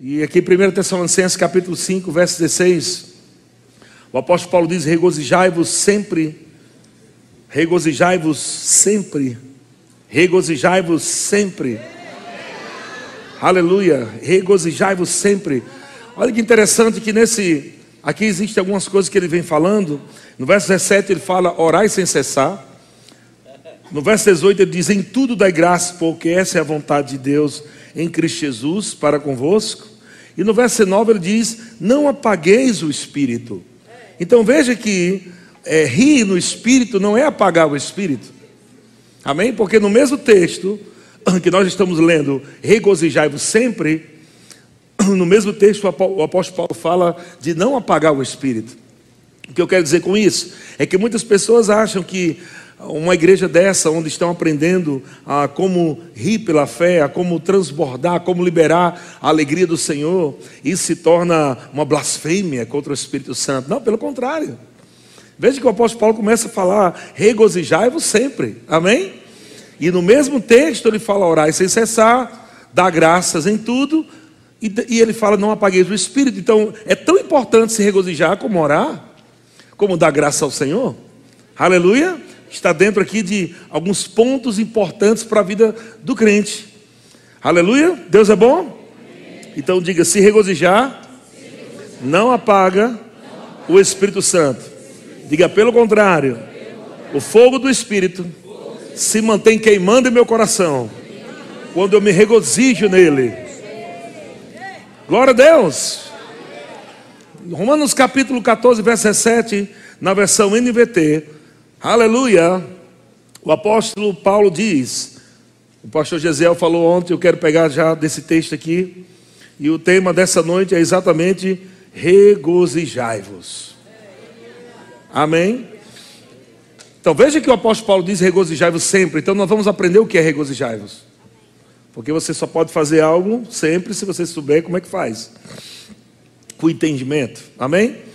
E aqui em 1 Tessalonicenses capítulo 5, verso 16, o apóstolo Paulo diz: regozijai-vos sempre, regozijai-vos sempre, regozijai-vos sempre. Aleluia, regozijai-vos sempre. Olha que interessante que nesse, aqui existem algumas coisas que ele vem falando. No verso 17 ele fala: orai sem cessar. No verso 18 ele diz: Em tudo dai graça, porque essa é a vontade de Deus em Cristo Jesus para convosco. E no verso 9 ele diz: Não apagueis o espírito. Então veja que é, rir no espírito não é apagar o espírito. Amém? Porque no mesmo texto que nós estamos lendo, regozijai-vos sempre, no mesmo texto o apóstolo Paulo fala de não apagar o espírito. O que eu quero dizer com isso é que muitas pessoas acham que uma igreja dessa, onde estão aprendendo a como rir pela fé, a como transbordar, a como liberar a alegria do Senhor, isso se torna uma blasfêmia contra o Espírito Santo. Não, pelo contrário. Veja que o apóstolo Paulo começa a falar: regozijai-vos sempre. Amém? E no mesmo texto ele fala: orai sem cessar, dá graças em tudo. E, e ele fala: não apagueis o espírito. Então é tão importante se regozijar como orar, como dar graça ao Senhor. Aleluia está dentro aqui de alguns pontos importantes para a vida do crente. Aleluia? Deus é bom? Então diga: se regozijar, não apaga o Espírito Santo. Diga pelo contrário, o fogo do Espírito se mantém queimando em meu coração quando eu me regozijo nele. Glória a Deus. Romanos capítulo 14, verso 17, na versão NVT, Aleluia! O apóstolo Paulo diz, o pastor Gesiel falou ontem, eu quero pegar já desse texto aqui, e o tema dessa noite é exatamente regozijai-vos. Amém? Então veja que o apóstolo Paulo diz regozijai-vos sempre, então nós vamos aprender o que é regozijai-vos. Porque você só pode fazer algo sempre se você souber como é que faz. Com entendimento. Amém?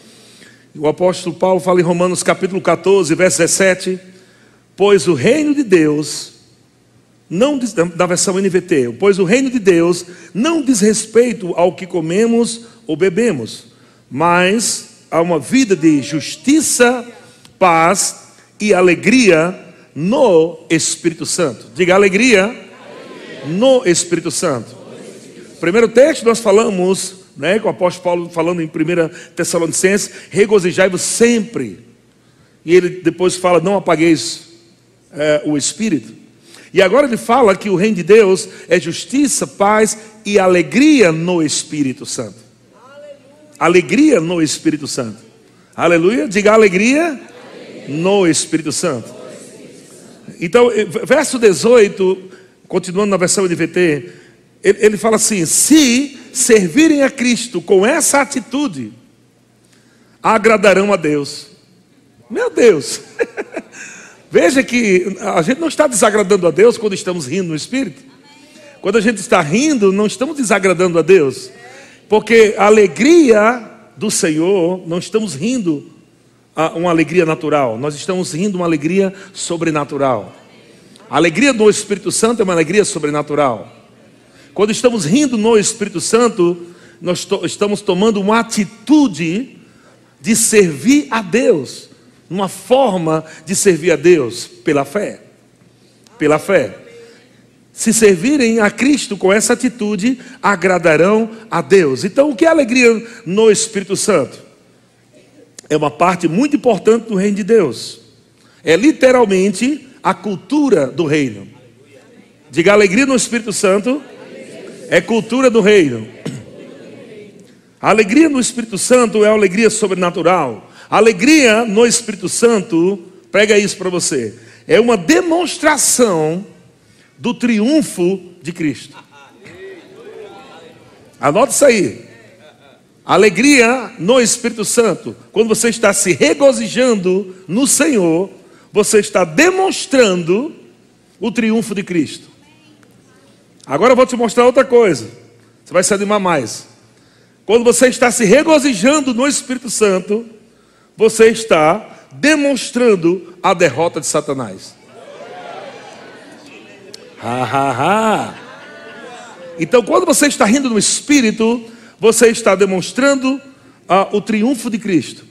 O apóstolo Paulo fala em Romanos capítulo 14, verso 17: Pois o reino de Deus, não diz, da versão NVT, pois o reino de Deus não diz respeito ao que comemos ou bebemos, mas a uma vida de justiça, paz e alegria no Espírito Santo. Diga alegria, alegria. no Espírito Santo. Primeiro texto nós falamos né, com o apóstolo Paulo falando em 1 Tessalonicenses, regozijai-vos sempre. E ele depois fala, não apagueis é, o Espírito. E agora ele fala que o reino de Deus é justiça, paz e alegria no Espírito Santo. Aleluia. Alegria no Espírito Santo. Aleluia. Diga alegria, alegria. no Espírito Santo. Então, verso 18, continuando na versão NVT, ele, ele fala assim: se servirem a Cristo com essa atitude, agradarão a Deus. Meu Deus! Veja que a gente não está desagradando a Deus quando estamos rindo no Espírito. Quando a gente está rindo, não estamos desagradando a Deus. Porque a alegria do Senhor, não estamos rindo uma alegria natural, nós estamos rindo uma alegria sobrenatural. A alegria do Espírito Santo é uma alegria sobrenatural. Quando estamos rindo no Espírito Santo, nós to estamos tomando uma atitude de servir a Deus, uma forma de servir a Deus pela fé. Pela fé. Se servirem a Cristo com essa atitude, agradarão a Deus. Então, o que é alegria no Espírito Santo? É uma parte muito importante do reino de Deus. É literalmente a cultura do reino. Diga alegria no Espírito Santo é cultura do reino. A alegria no Espírito Santo é alegria sobrenatural. A alegria no Espírito Santo, prega isso para você, é uma demonstração do triunfo de Cristo. Anota isso aí. Alegria no Espírito Santo, quando você está se regozijando no Senhor, você está demonstrando o triunfo de Cristo. Agora eu vou te mostrar outra coisa. Você vai se animar mais. Quando você está se regozijando no Espírito Santo, você está demonstrando a derrota de Satanás. Ha, ha, ha. Então, quando você está rindo no Espírito, você está demonstrando ah, o triunfo de Cristo,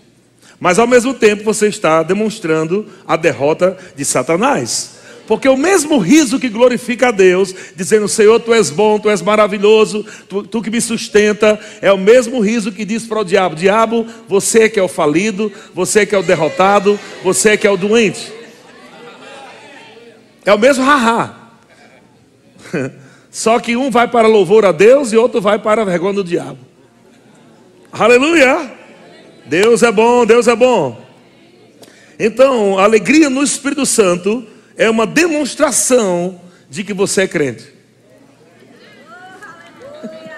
mas ao mesmo tempo você está demonstrando a derrota de Satanás. Porque o mesmo riso que glorifica a Deus, dizendo: Senhor, tu és bom, tu és maravilhoso, tu, tu que me sustenta, é o mesmo riso que diz para o diabo: Diabo, você que é o falido, você que é o derrotado, você que é o doente. É o mesmo haha. Só que um vai para louvor a Deus e outro vai para a vergonha do diabo. Aleluia! Deus é bom, Deus é bom. Então, alegria no Espírito Santo é uma demonstração de que você é crente.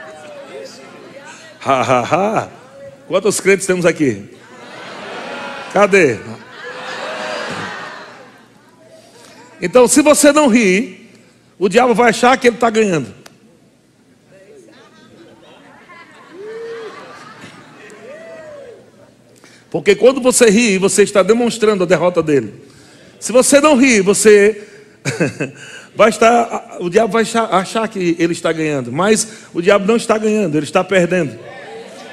Ha, ha, ha. Quantos crentes temos aqui? Cadê? Então, se você não rir, o diabo vai achar que ele está ganhando. Porque quando você ri, você está demonstrando a derrota dele. Se você não rir, você vai estar, o diabo vai achar que ele está ganhando, mas o diabo não está ganhando, ele está perdendo.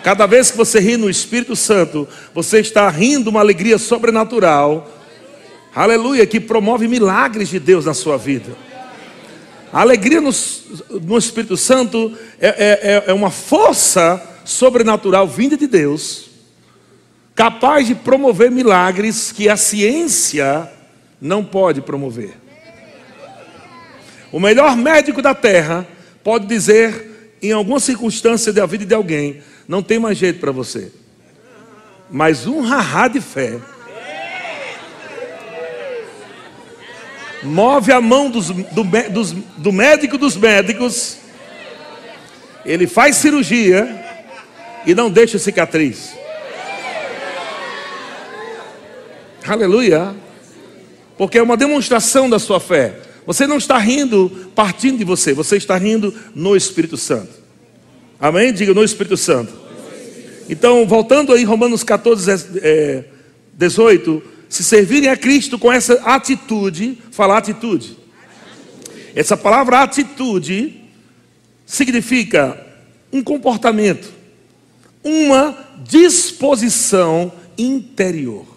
Cada vez que você ri no Espírito Santo, você está rindo uma alegria sobrenatural, aleluia, que promove milagres de Deus na sua vida. A alegria no, no Espírito Santo é, é, é, é uma força sobrenatural vinda de Deus capaz de promover milagres que a ciência não pode promover. O melhor médico da terra pode dizer, em alguma circunstância da vida de alguém, não tem mais jeito para você. Mas um rará de fé move a mão dos, do, dos, do médico dos médicos, ele faz cirurgia e não deixa cicatriz. Aleluia. Porque é uma demonstração da sua fé. Você não está rindo partindo de você, você está rindo no Espírito Santo. Amém? Diga no Espírito Santo. Então, voltando aí, Romanos 14, é, 18. Se servirem a Cristo com essa atitude, falar atitude. Essa palavra atitude significa um comportamento, uma disposição interior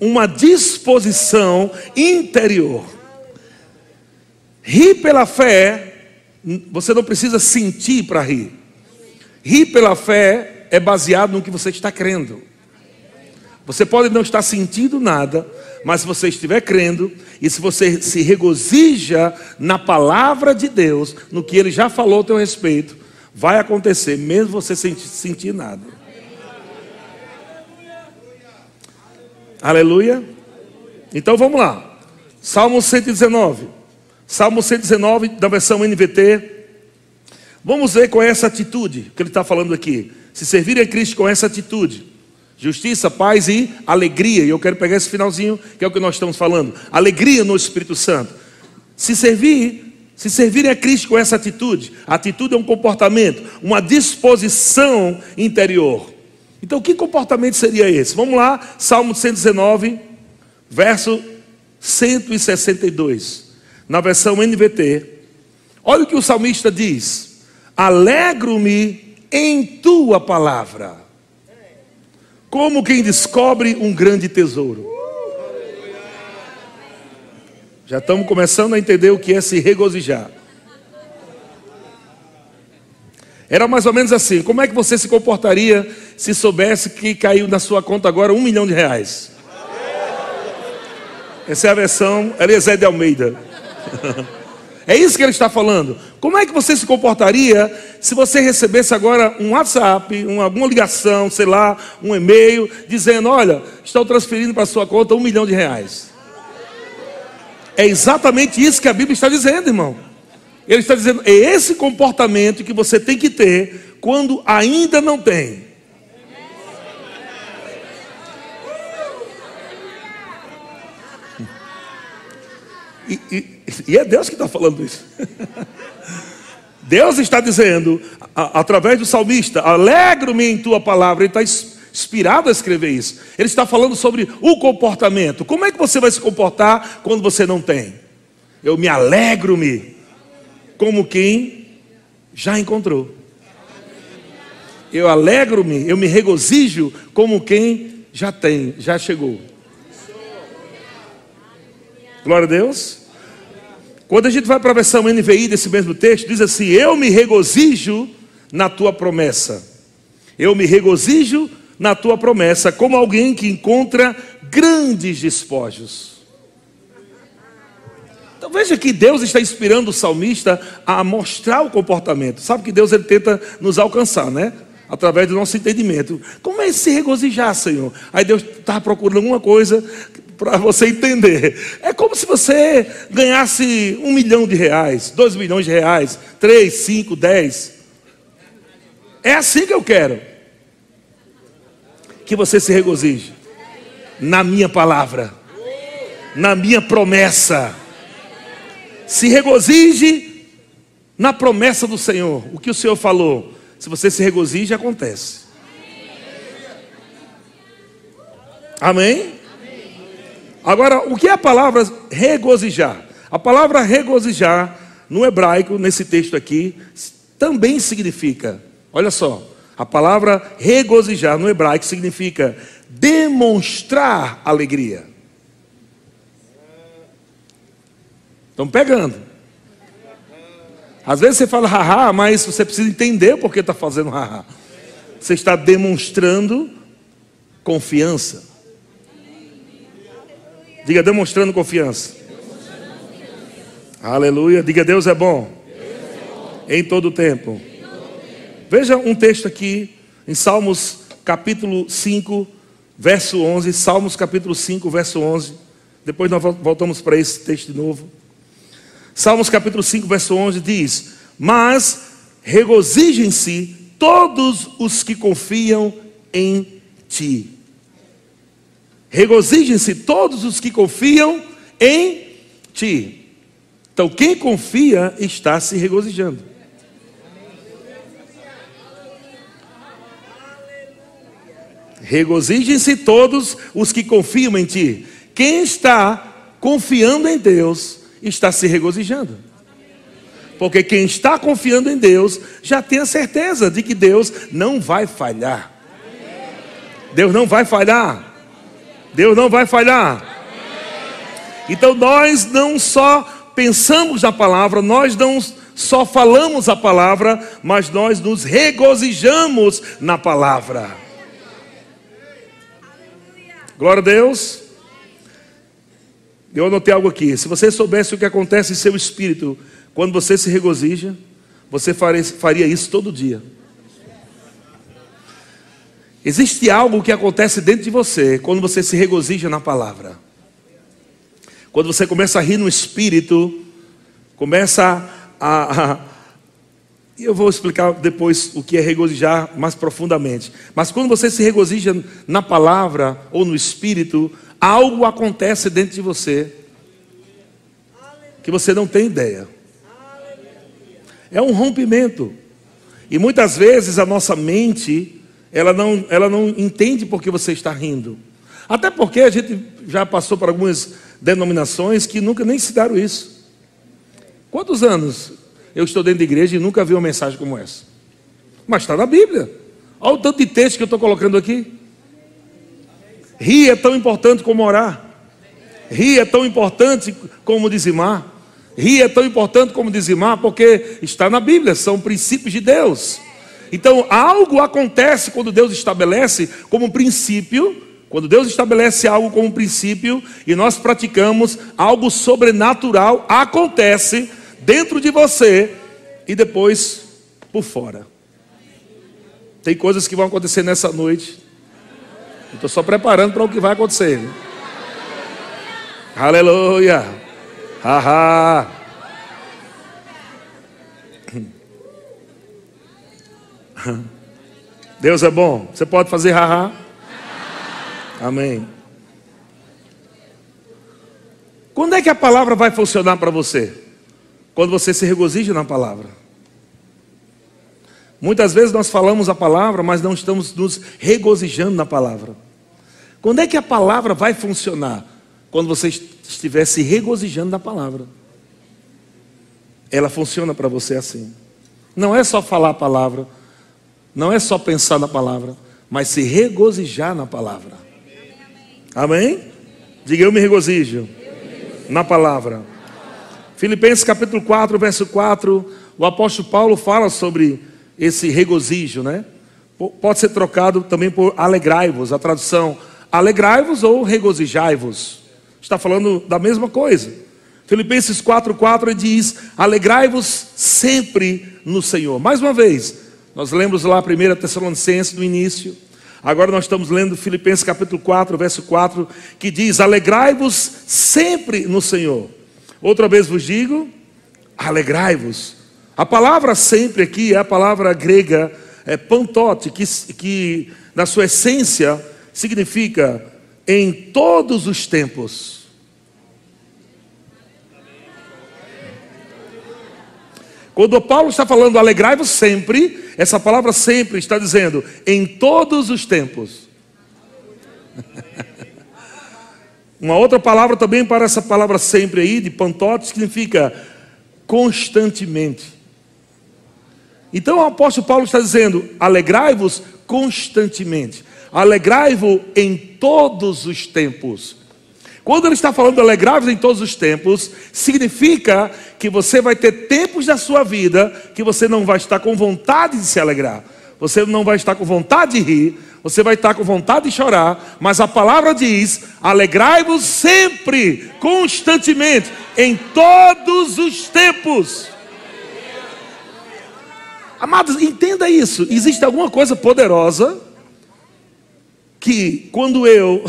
uma disposição interior. Rir pela fé, você não precisa sentir para rir. Rir pela fé é baseado no que você está crendo. Você pode não estar sentindo nada, mas se você estiver crendo e se você se regozija na palavra de Deus, no que Ele já falou a teu respeito, vai acontecer, mesmo você sem sentir nada. Aleluia. Então vamos lá. Salmo 119. Salmo 119, da versão NVT. Vamos ver é essa atitude que ele está falando aqui. Se servir a Cristo com essa atitude. Justiça, paz e alegria. E eu quero pegar esse finalzinho, que é o que nós estamos falando. Alegria no Espírito Santo. Se servir, se servirem a Cristo com essa atitude. A atitude é um comportamento, uma disposição interior. Então, que comportamento seria esse? Vamos lá, Salmo 119, verso 162, na versão NVT. Olha o que o salmista diz: Alegro-me em tua palavra, como quem descobre um grande tesouro. Já estamos começando a entender o que é se regozijar. Era mais ou menos assim: como é que você se comportaria se soubesse que caiu na sua conta agora um milhão de reais? Essa é a versão Eliezer de Almeida. É isso que ele está falando. Como é que você se comportaria se você recebesse agora um WhatsApp, uma, ligação, sei lá, um e-mail, dizendo: Olha, estou transferindo para a sua conta um milhão de reais? É exatamente isso que a Bíblia está dizendo, irmão. Ele está dizendo: é esse comportamento que você tem que ter quando ainda não tem. E, e, e é Deus que está falando isso. Deus está dizendo, a, através do salmista, alegro-me em tua palavra. Ele está inspirado a escrever isso. Ele está falando sobre o comportamento. Como é que você vai se comportar quando você não tem? Eu me alegro-me como quem já encontrou. Eu alegro-me, eu me regozijo como quem já tem, já chegou. Glória a Deus. Quando a gente vai para a versão NVI desse mesmo texto, diz assim: Eu me regozijo na tua promessa. Eu me regozijo na tua promessa, como alguém que encontra grandes despojos. Então veja que Deus está inspirando o salmista a mostrar o comportamento. Sabe que Deus ele tenta nos alcançar, né? Através do nosso entendimento. Como é se regozijar, Senhor? Aí Deus está procurando alguma coisa para você entender. É como se você ganhasse um milhão de reais, dois milhões de reais, três, cinco, dez. É assim que eu quero. Que você se regozije na minha palavra, na minha promessa. Se regozije na promessa do Senhor. O que o Senhor falou. Se você se regozija, acontece. Amém? Agora, o que é a palavra regozijar? A palavra regozijar, no hebraico, nesse texto aqui, também significa, olha só, a palavra regozijar no hebraico significa demonstrar alegria. Estão pegando. Às vezes você fala haha, mas você precisa entender por que está fazendo haha. Você está demonstrando confiança. Diga demonstrando confiança. Aleluia. Diga Deus é bom. Em todo tempo. Veja um texto aqui em Salmos capítulo 5, verso 11. Salmos capítulo 5, verso 11. Depois nós voltamos para esse texto de novo. Salmos capítulo 5, verso 11 diz: Mas regozijem-se todos os que confiam em ti. Regozijem-se todos os que confiam em ti. Então, quem confia está se regozijando. Regozijem-se todos os que confiam em ti. Quem está confiando em Deus está se regozijando. Porque quem está confiando em Deus já tem a certeza de que Deus não vai falhar. Deus não vai falhar. Deus não vai falhar. Então nós não só pensamos na palavra, nós não só falamos a palavra, mas nós nos regozijamos na palavra. Glória a Deus. Eu anotei algo aqui. Se você soubesse o que acontece em seu espírito quando você se regozija, você faria isso todo dia. Existe algo que acontece dentro de você quando você se regozija na palavra. Quando você começa a rir no espírito, começa a, e eu vou explicar depois o que é regozijar mais profundamente. Mas quando você se regozija na palavra ou no espírito, algo acontece dentro de você que você não tem ideia. É um rompimento. E muitas vezes a nossa mente ela não, ela não entende porque você está rindo. Até porque a gente já passou por algumas denominações que nunca nem se deram isso. Quantos anos eu estou dentro da igreja e nunca vi uma mensagem como essa? Mas está na Bíblia. Olha o tanto de texto que eu estou colocando aqui. Rir é tão importante como orar. Rir é tão importante como dizimar. Rir é tão importante como dizimar, porque está na Bíblia, são princípios de Deus. Então, algo acontece quando Deus estabelece como princípio, quando Deus estabelece algo como princípio e nós praticamos, algo sobrenatural acontece dentro de você e depois por fora. Tem coisas que vão acontecer nessa noite. Estou só preparando para o que vai acontecer. Aleluia. Haha. Deus é bom. Você pode fazer haha? Amém. Quando é que a palavra vai funcionar para você? Quando você se regozija na palavra. Muitas vezes nós falamos a palavra, mas não estamos nos regozijando na palavra. Quando é que a palavra vai funcionar? Quando você estiver se regozijando na palavra. Ela funciona para você assim. Não é só falar a palavra, não é só pensar na palavra, mas se regozijar na palavra. Amém? Diga eu me regozijo na palavra. Filipenses capítulo 4, verso 4, o apóstolo Paulo fala sobre esse regozijo, né? Pode ser trocado também por alegrai-vos, a tradução alegrai-vos ou regozijai-vos. Está falando da mesma coisa. Filipenses 4,4 diz: alegrai-vos sempre no Senhor. Mais uma vez, nós lemos lá a primeira Tessalonicenses no início. Agora nós estamos lendo Filipenses capítulo 4, verso 4, que diz: Alegrai-vos sempre no Senhor. Outra vez vos digo, alegrai-vos. A palavra sempre aqui é a palavra grega é, pantote, que, que na sua essência significa em todos os tempos. Quando Paulo está falando alegrai-vos sempre, essa palavra sempre está dizendo em todos os tempos. Uma outra palavra também para essa palavra sempre aí, de pantote, significa constantemente. Então o apóstolo Paulo está dizendo: alegrai-vos constantemente, alegrai-vos em todos os tempos. Quando ele está falando alegrai-vos em todos os tempos, significa que você vai ter tempos da sua vida que você não vai estar com vontade de se alegrar, você não vai estar com vontade de rir, você vai estar com vontade de chorar, mas a palavra diz: alegrai-vos sempre, constantemente, em todos os tempos. Amados, entenda isso. Existe alguma coisa poderosa que quando eu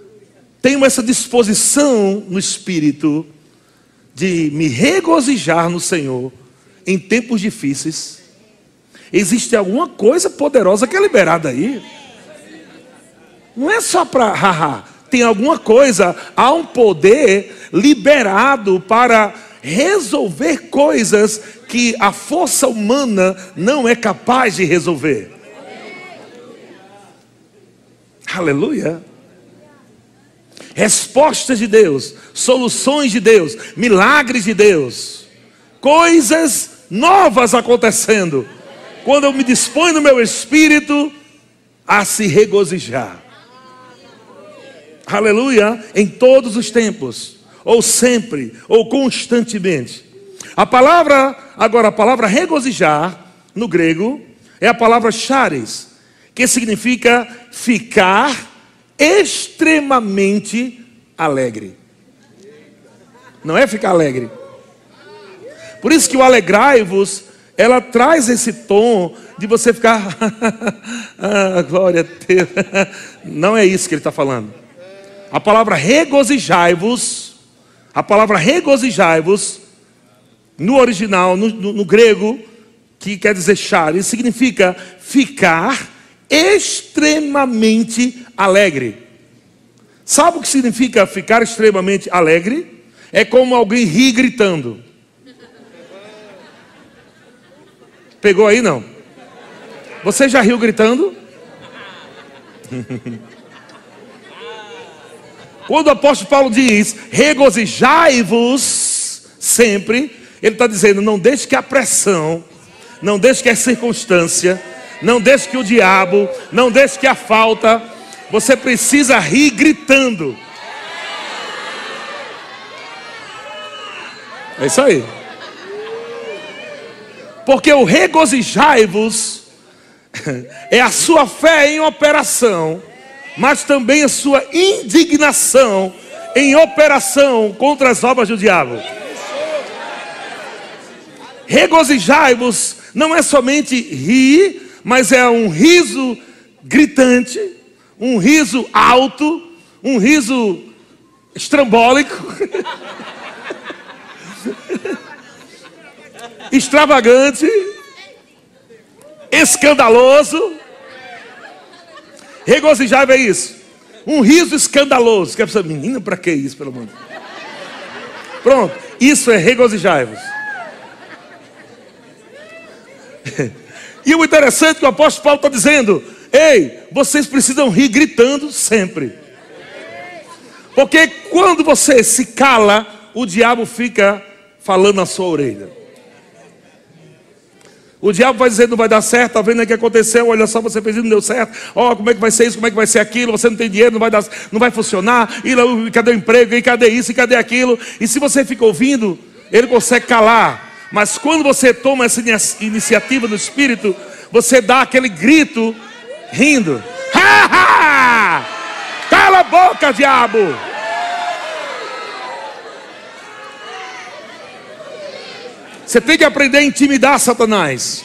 tenho essa disposição no espírito de me regozijar no Senhor em tempos difíceis, existe alguma coisa poderosa que é liberada aí. Não é só para haha, tem alguma coisa, há um poder liberado para resolver coisas que a força humana não é capaz de resolver. Aleluia respostas de Deus, soluções de Deus, milagres de Deus, coisas novas acontecendo, quando eu me disponho no meu espírito a se regozijar. Aleluia, em todos os tempos, ou sempre, ou constantemente. A palavra, agora a palavra regozijar, no grego, é a palavra charis, que significa ficar extremamente alegre. Não é ficar alegre. Por isso que o alegrai-vos, ela traz esse tom de você ficar, ah, glória a Deus. Não é isso que ele está falando. A palavra regozijai-vos, a palavra regozijai-vos, no original, no, no, no, grego, que quer dizer char, significa ficar extremamente alegre. Sabe o que significa ficar extremamente alegre? É como alguém rir gritando. Pegou aí não? Você já riu gritando? Quando o apóstolo Paulo diz regozijai-vos sempre, ele está dizendo: não deixe que a pressão, não deixe que a circunstância, não deixe que o diabo, não deixe que a falta, você precisa rir gritando. É isso aí. Porque o regozijai-vos é a sua fé em operação, mas também a sua indignação em operação contra as obras do diabo. Regozijai-vos não é somente rir, mas é um riso gritante, um riso alto, um riso estrambólico, extravagante, escandaloso. Regozijável é isso. Um riso escandaloso. Que a pessoa, menina, para que isso, pelo amor? Pronto, isso é regozijável. E o interessante é que o apóstolo Paulo está dizendo: ei, vocês precisam rir gritando sempre. Porque quando você se cala, o diabo fica falando na sua orelha. O diabo vai dizer não vai dar certo, tá vendo o que aconteceu? Olha só, você fez isso, não deu certo. Ó, oh, como é que vai ser isso? Como é que vai ser aquilo? Você não tem dinheiro, não vai dar, não vai funcionar. E cadê o emprego? E cadê isso? E cadê aquilo? E se você fica ouvindo, ele consegue calar. Mas quando você toma essa iniciativa no espírito, você dá aquele grito rindo. Ha, ha! Cala a boca, diabo! Você tem que aprender a intimidar Satanás.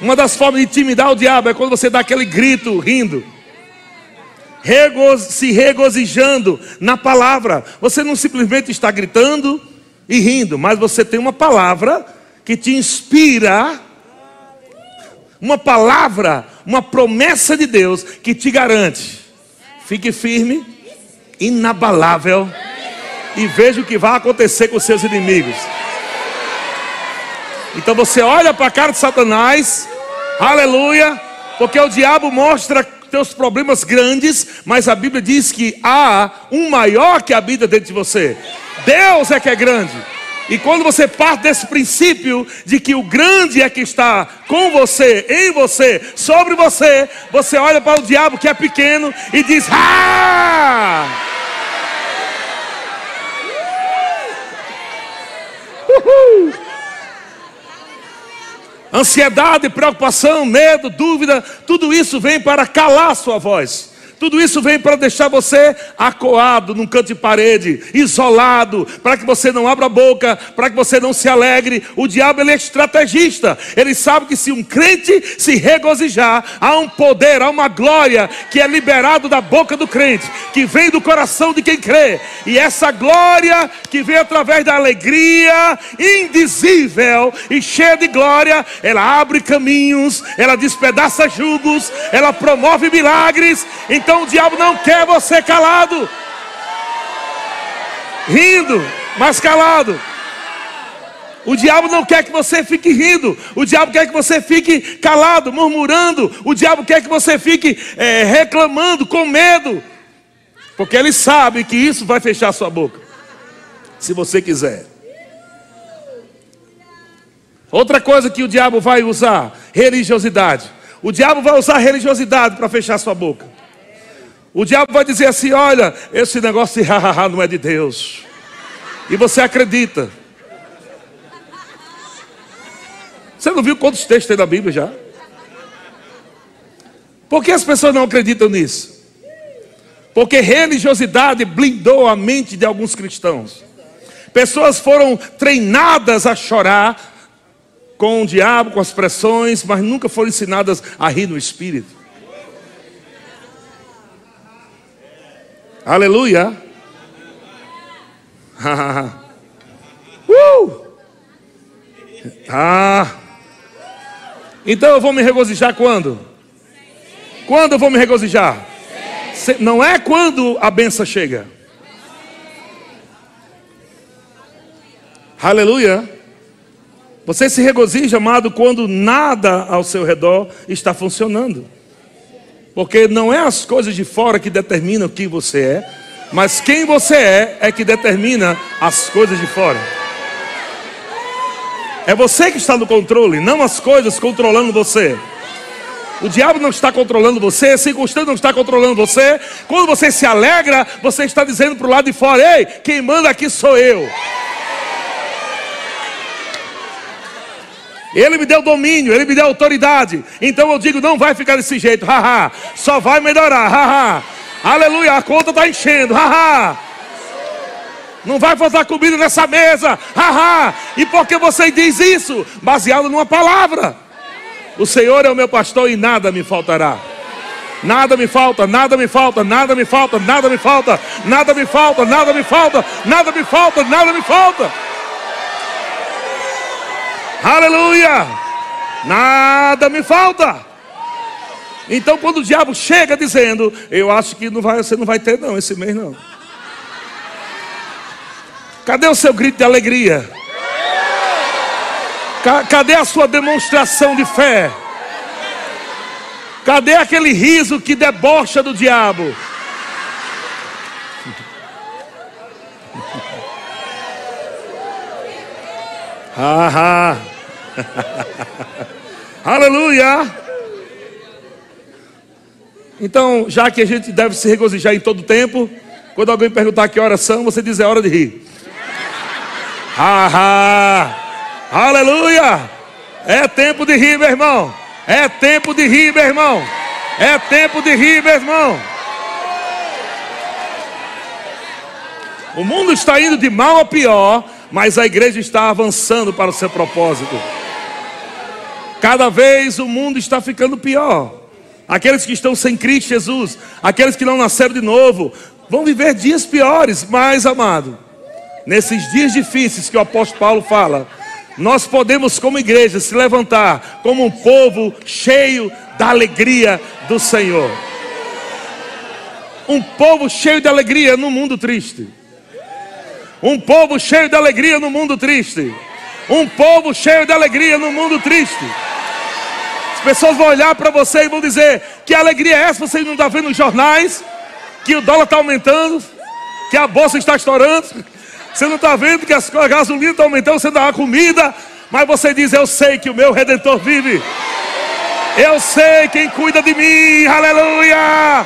Uma das formas de intimidar o diabo é quando você dá aquele grito rindo. Rego se regozijando na palavra. Você não simplesmente está gritando e rindo, mas você tem uma palavra que te inspira, uma palavra, uma promessa de Deus que te garante. Fique firme, inabalável e veja o que vai acontecer com seus inimigos. Então você olha para a cara de Satanás, aleluia, porque o diabo mostra teus problemas grandes, mas a Bíblia diz que há um maior que habita dentro de você. Deus é que é grande. E quando você parte desse princípio de que o grande é que está com você, em você, sobre você, você olha para o diabo que é pequeno e diz: Ah! Uhul! Ansiedade, preocupação, medo, dúvida, tudo isso vem para calar sua voz. Tudo isso vem para deixar você acoado num canto de parede, isolado, para que você não abra a boca, para que você não se alegre. O diabo ele é estrategista. Ele sabe que se um crente se regozijar, há um poder, há uma glória que é liberado da boca do crente, que vem do coração de quem crê. E essa glória que vem através da alegria indizível e cheia de glória, ela abre caminhos, ela despedaça jugos, ela promove milagres. Então então o diabo não quer você calado, rindo, mas calado. O diabo não quer que você fique rindo, o diabo quer que você fique calado, murmurando, o diabo quer que você fique é, reclamando, com medo, porque ele sabe que isso vai fechar sua boca, se você quiser. Outra coisa que o diabo vai usar: religiosidade. O diabo vai usar religiosidade para fechar sua boca. O diabo vai dizer assim: olha, esse negócio de hahaha não é de Deus. E você acredita. Você não viu quantos textos tem na Bíblia já? Por que as pessoas não acreditam nisso? Porque religiosidade blindou a mente de alguns cristãos. Pessoas foram treinadas a chorar com o diabo, com as pressões, mas nunca foram ensinadas a rir no espírito. Aleluia. uh! Ah. Então eu vou me regozijar quando? Quando eu vou me regozijar? Não é quando a benção chega. Aleluia. Você se regozija, amado, quando nada ao seu redor está funcionando. Porque não é as coisas de fora que determinam quem você é, mas quem você é é que determina as coisas de fora. É você que está no controle, não as coisas controlando você. O diabo não está controlando você, a circunstância não está controlando você. Quando você se alegra, você está dizendo para o lado de fora: Ei, quem manda aqui sou eu. Ele me deu domínio, ele me deu autoridade. Então eu digo, não vai ficar desse jeito, haha. Só vai melhorar, haha. Aleluia, a conta está enchendo, haha. Não vai faltar comida nessa mesa, haha. E por que você diz isso? Baseado numa palavra. O Senhor é o meu pastor e nada me faltará. Nada me falta, nada me falta, nada me falta, nada me falta, nada me falta, nada me falta, nada me falta, nada me falta. Aleluia! Nada me falta. Então, quando o diabo chega dizendo, eu acho que não vai, você não vai ter não esse mês não. Cadê o seu grito de alegria? Cadê a sua demonstração de fé? Cadê aquele riso que debocha do diabo? Ah, ah. Aleluia! Então, já que a gente deve se regozijar em todo tempo, quando alguém perguntar que horas são, você diz é hora de rir. Ha. Aleluia! É tempo de rir, meu irmão. É tempo de rir, meu irmão. É tempo de rir, meu irmão. O mundo está indo de mal a pior, mas a igreja está avançando para o seu propósito. Cada vez o mundo está ficando pior. Aqueles que estão sem Cristo Jesus, aqueles que não nasceram de novo, vão viver dias piores, mas amado, nesses dias difíceis que o apóstolo Paulo fala, nós podemos, como igreja, se levantar como um povo cheio da alegria do Senhor. Um povo cheio de alegria no mundo triste. Um povo cheio de alegria no mundo triste. Um povo cheio de alegria no mundo triste. As pessoas vão olhar para você e vão dizer: Que alegria é essa? Você não está vendo nos jornais? Que o dólar está aumentando? Que a bolsa está estourando? Você não está vendo que a gasolina está aumentando? Você dá comida? Mas você diz: Eu sei que o meu redentor vive. Eu sei quem cuida de mim. Aleluia.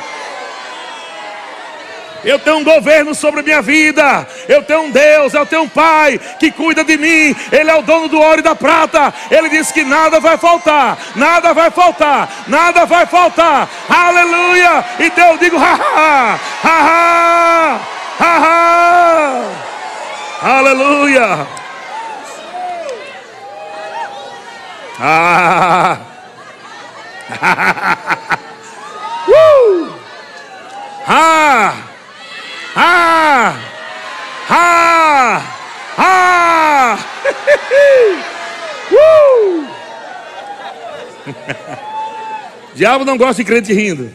Eu tenho um governo sobre minha vida. Eu tenho um Deus, eu tenho um Pai que cuida de mim. Ele é o dono do ouro e da prata. Ele disse que nada vai faltar, nada vai faltar, nada vai faltar. Aleluia! E Deus digo, ha ha, ha ha, ha ha. Aleluia! Ah! uh! Ah! Ah! Ah! Ah! uh! Diabo não gosta de crente rindo.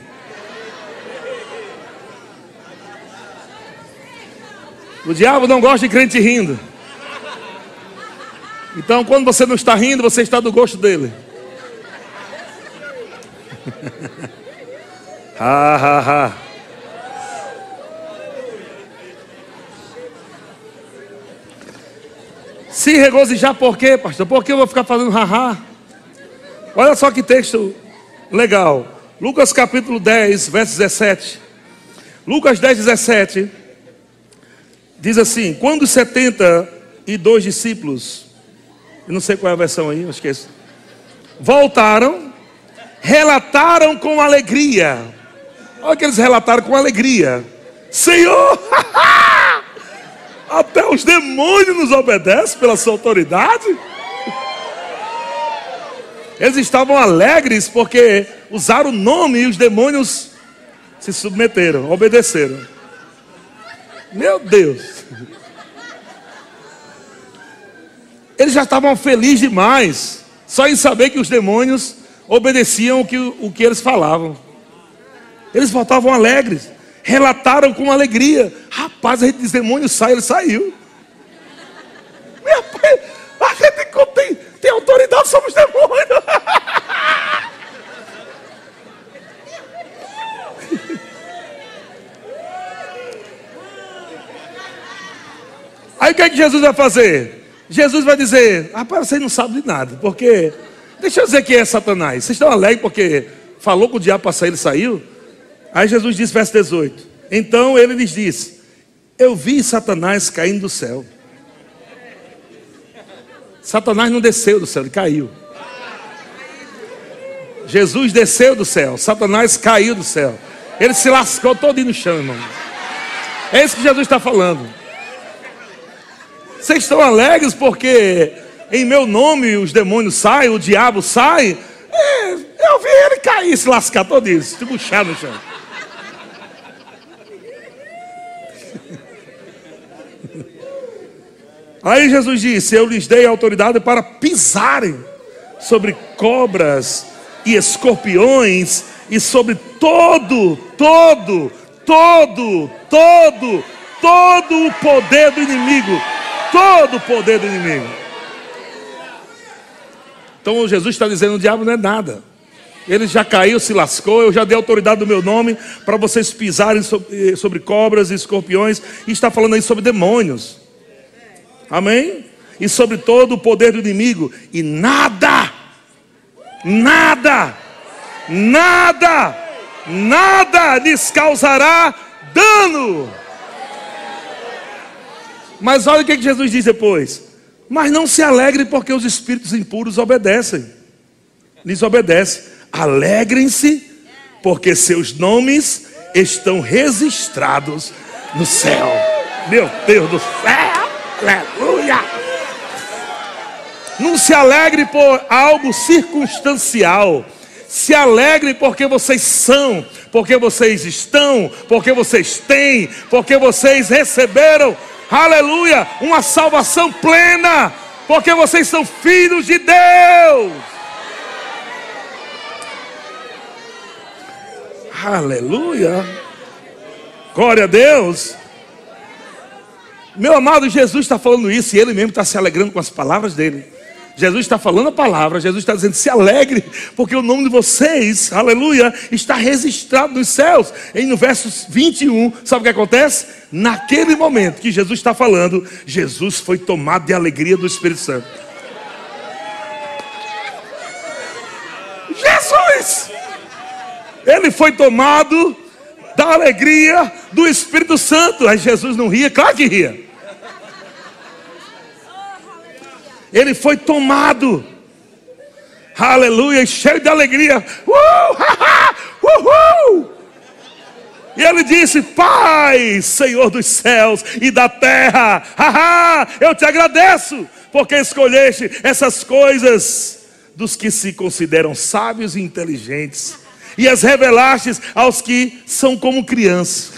O diabo não gosta de crente rindo. Então, quando você não está rindo, você está do gosto dele. ha, ha, ha. Se regozijar por quê, pastor? Por que eu vou ficar fazendo haha? Olha só que texto legal. Lucas capítulo 10, verso 17. Lucas 10, 17. Diz assim: Quando os 72 discípulos, eu não sei qual é a versão aí, é isso, voltaram, relataram com alegria. Olha que eles relataram com alegria: Senhor, Até os demônios nos obedecem pela sua autoridade. Eles estavam alegres porque usaram o nome e os demônios se submeteram, obedeceram. Meu Deus. Eles já estavam felizes demais, só em saber que os demônios obedeciam o que, o que eles falavam. Eles voltavam alegres relataram com alegria. Rapaz, diz demônio sai, ele saiu. Meu pai, a gente tem, tem autoridade sobre os demônios. Aí o que, é que Jesus vai fazer? Jesus vai dizer: Rapaz, vocês não sabem de nada, porque. Deixa eu dizer quem é Satanás. Vocês estão alegres porque falou com o diabo para sair, ele saiu? Aí Jesus disse, verso 18: Então ele lhes disse: Eu vi Satanás caindo do céu. Satanás não desceu do céu, ele caiu. Jesus desceu do céu, Satanás caiu do céu. Ele se lascou todo no chão, irmão. É isso que Jesus está falando. Vocês estão alegres porque em meu nome os demônios saem, o diabo sai. É, eu vi ele cair, se lascar todo isso, se buchar no chão. Aí Jesus disse: Eu lhes dei autoridade para pisarem sobre cobras e escorpiões e sobre todo, todo, todo, todo, todo o poder do inimigo. Todo o poder do inimigo. Então Jesus está dizendo: o diabo não é nada. Ele já caiu, se lascou. Eu já dei autoridade do meu nome para vocês pisarem sobre, sobre cobras e escorpiões. E está falando aí sobre demônios. Amém? E sobre todo o poder do inimigo, e nada, nada, nada, nada lhes causará dano. Mas olha o que Jesus diz depois: Mas não se alegre porque os espíritos impuros obedecem, lhes obedecem. Alegrem-se porque seus nomes estão registrados no céu. Meu Deus do céu, aleluia. Não se alegre por algo circunstancial. Se alegre porque vocês são, porque vocês estão, porque vocês têm, porque vocês receberam, aleluia, uma salvação plena, porque vocês são filhos de Deus. Aleluia. Glória a Deus. Meu amado, Jesus está falando isso e ele mesmo está se alegrando com as palavras dele. Jesus está falando a palavra, Jesus está dizendo: se alegre, porque o nome de vocês, aleluia, está registrado nos céus. E no verso 21, sabe o que acontece? Naquele momento que Jesus está falando, Jesus foi tomado de alegria do Espírito Santo. Jesus! Ele foi tomado da alegria do Espírito Santo. Aí Jesus não ria, claro que ria. Ele foi tomado, aleluia, cheio de alegria. Uh! E ele disse: Pai, Senhor dos céus e da terra, haha, eu te agradeço, porque escolheste essas coisas dos que se consideram sábios e inteligentes e as revelastes aos que são como crianças.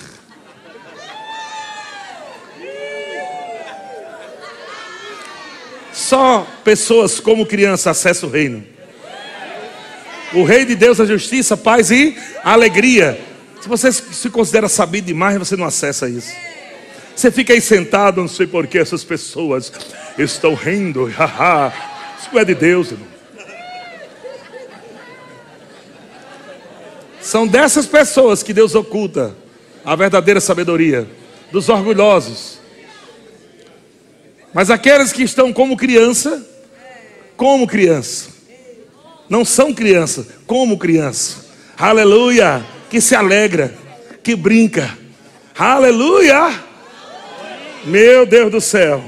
Só pessoas como criança acessam o reino. O rei de Deus é justiça, paz e alegria. Se você se considera sabido demais, você não acessa isso. Você fica aí sentado, não sei por que essas pessoas estão rindo. Isso é de Deus, irmão. São dessas pessoas que Deus oculta a verdadeira sabedoria, dos orgulhosos. Mas aqueles que estão como criança, como criança, não são criança, como criança, aleluia, que se alegra, que brinca, aleluia, meu Deus do céu.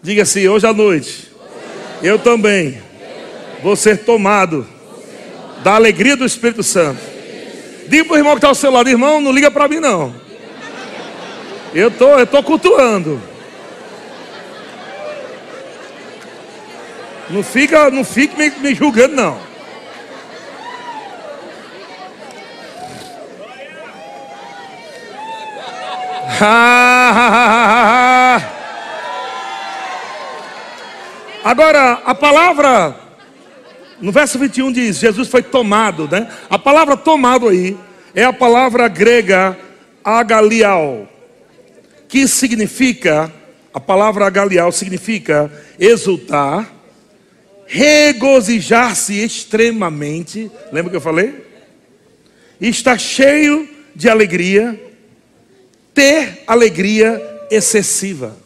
Diga assim: hoje à noite, eu também vou ser tomado da alegria do Espírito Santo. Diga para o irmão que está ao seu lado, irmão, não liga para mim não. Eu tô, eu tô cultuando. Não fica, não fique me, me julgando não. Agora, a palavra no verso 21 diz: Jesus foi tomado, né? A palavra tomado aí é a palavra grega agalial, que significa, a palavra agalial significa exultar, regozijar-se extremamente. Lembra que eu falei? Estar cheio de alegria, ter alegria excessiva.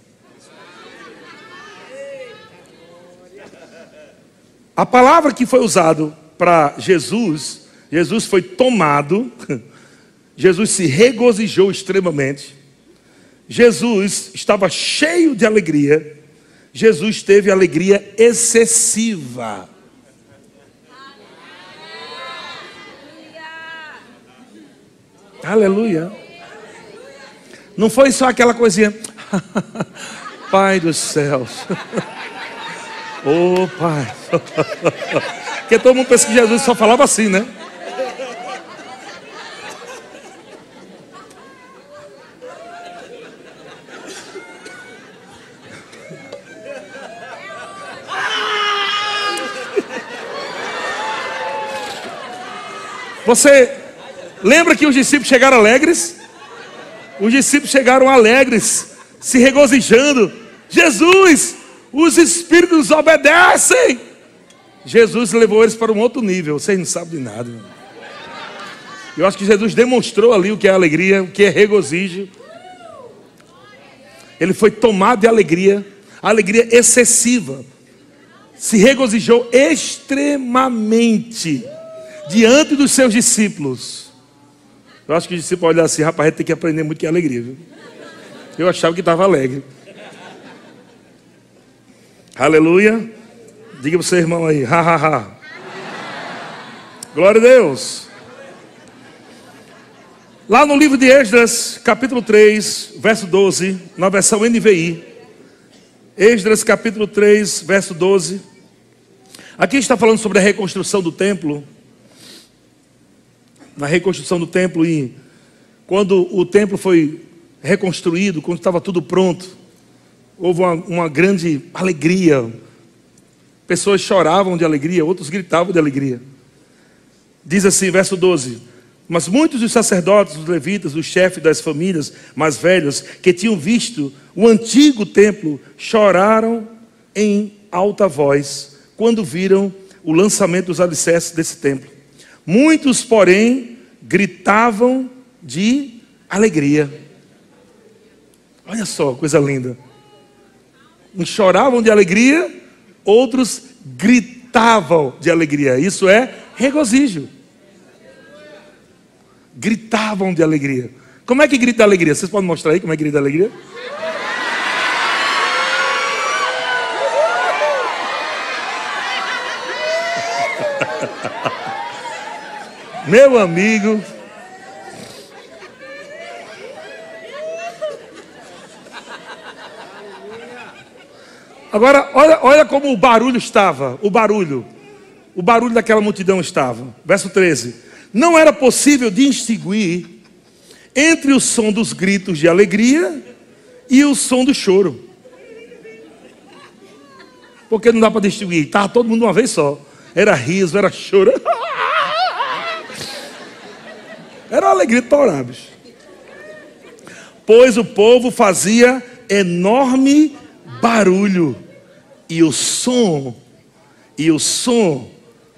A palavra que foi usado para Jesus, Jesus foi tomado, Jesus se regozijou extremamente, Jesus estava cheio de alegria, Jesus teve alegria excessiva. Aleluia. Não foi só aquela coisinha, Pai dos céus. Ô oh, Pai. Porque todo mundo pensa que Jesus só falava assim, né? Você lembra que os discípulos chegaram alegres? Os discípulos chegaram alegres, se regozijando. Jesus, os espíritos obedecem. Jesus levou eles para um outro nível. Vocês não sabem de nada. Eu acho que Jesus demonstrou ali o que é alegria, o que é regozijo. Ele foi tomado de alegria, alegria excessiva. se regozijou extremamente diante dos seus discípulos. Eu acho que os discípulos olham assim, rapaz, a gente tem que aprender muito que é alegria, viu? Eu achava que estava alegre. Aleluia. Diga para o seu irmão aí, ha, ha, ha. Glória a Deus. Lá no livro de Esdras, capítulo 3, verso 12, na versão NVI. Esdras, capítulo 3, verso 12. Aqui está falando sobre a reconstrução do templo. Na reconstrução do templo e quando o templo foi reconstruído, quando estava tudo pronto, houve uma, uma grande alegria. Pessoas choravam de alegria, outros gritavam de alegria. Diz assim, verso 12: Mas muitos dos sacerdotes, os levitas, os chefes das famílias mais velhas, que tinham visto o antigo templo, choraram em alta voz quando viram o lançamento dos alicerces desse templo. Muitos, porém, gritavam de alegria. Olha só, coisa linda. Uns choravam de alegria, outros gritavam de alegria. Isso é regozijo. Gritavam de alegria. Como é que grita alegria? Vocês podem mostrar aí como é que grita alegria? Meu amigo, Agora, olha, olha como o barulho estava, o barulho, o barulho daquela multidão estava. Verso 13: Não era possível distinguir entre o som dos gritos de alegria e o som do choro. Porque não dá para distinguir, estava todo mundo uma vez só. Era riso, era choro. Era uma alegria de bicho. Pois o povo fazia enorme barulho e o som, e o som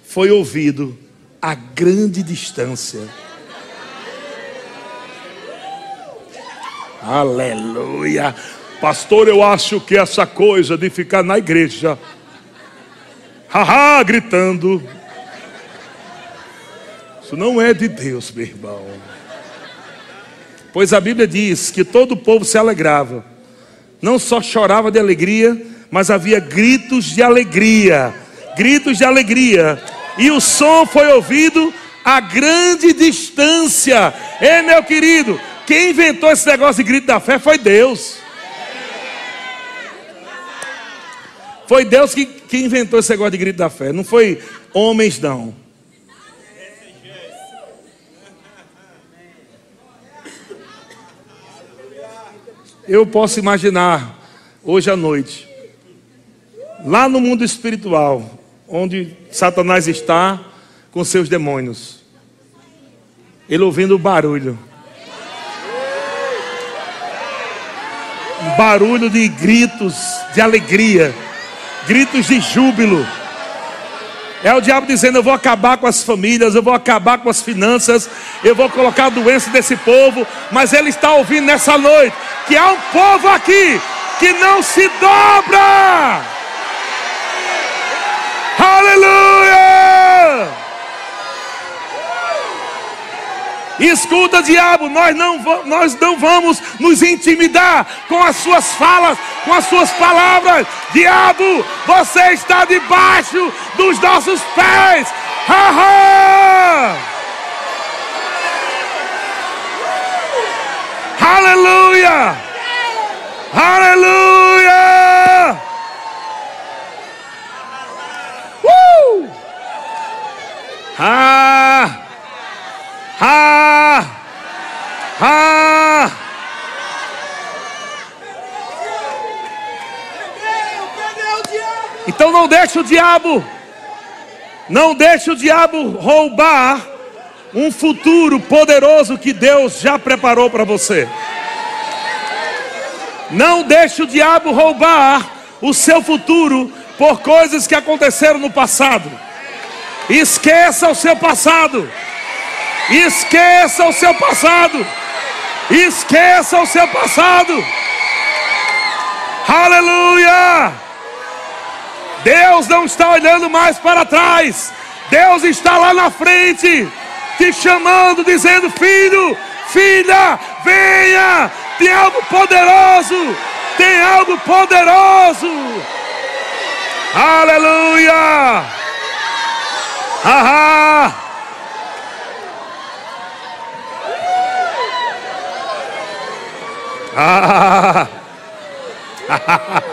foi ouvido a grande distância. Aleluia. Pastor, eu acho que essa coisa de ficar na igreja, haha, gritando, isso não é de Deus, meu irmão. Pois a Bíblia diz que todo o povo se alegrava, não só chorava de alegria, mas havia gritos de alegria, gritos de alegria, e o som foi ouvido a grande distância. Ei, meu querido, quem inventou esse negócio de grito da fé foi Deus. Foi Deus que, que inventou esse negócio de grito da fé, não foi homens, não. Eu posso imaginar hoje à noite lá no mundo espiritual, onde Satanás está com seus demônios, ele ouvindo o barulho. Barulho de gritos de alegria, gritos de júbilo. É o diabo dizendo: Eu vou acabar com as famílias, eu vou acabar com as finanças, eu vou colocar a doença desse povo. Mas ele está ouvindo nessa noite que há um povo aqui que não se dobra. Aleluia! Escuta, diabo, nós não, nós não vamos nos intimidar com as suas falas, com as suas palavras. Diabo, você está debaixo dos nossos pés. Ha, ha! Aleluia! Aleluia! Ah! Ah! Ah! Então não deixe o diabo, não deixe o diabo roubar um futuro poderoso que Deus já preparou para você. Não deixe o diabo roubar o seu futuro por coisas que aconteceram no passado. Esqueça o seu passado. Esqueça o seu passado. Esqueça o seu passado. Aleluia! Deus não está olhando mais para trás. Deus está lá na frente, te chamando, dizendo: Filho, filha, venha. Tem algo poderoso. Tem algo poderoso. Aleluia. Ahá. Ah.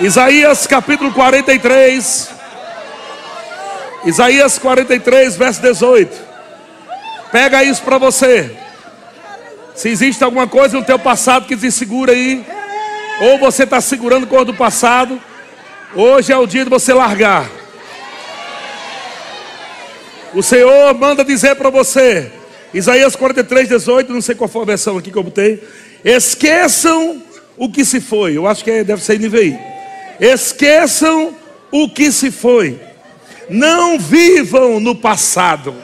Isaías capítulo 43. Isaías 43, verso 18. Pega isso para você. Se existe alguma coisa no teu passado que te segura aí, ou você está segurando coisa do passado, hoje é o dia de você largar. O Senhor manda dizer para você, Isaías 43, 18, não sei qual foi a versão aqui que eu botei. Esqueçam o que se foi. Eu acho que é, deve ser NVI. Esqueçam o que se foi. Não vivam no passado.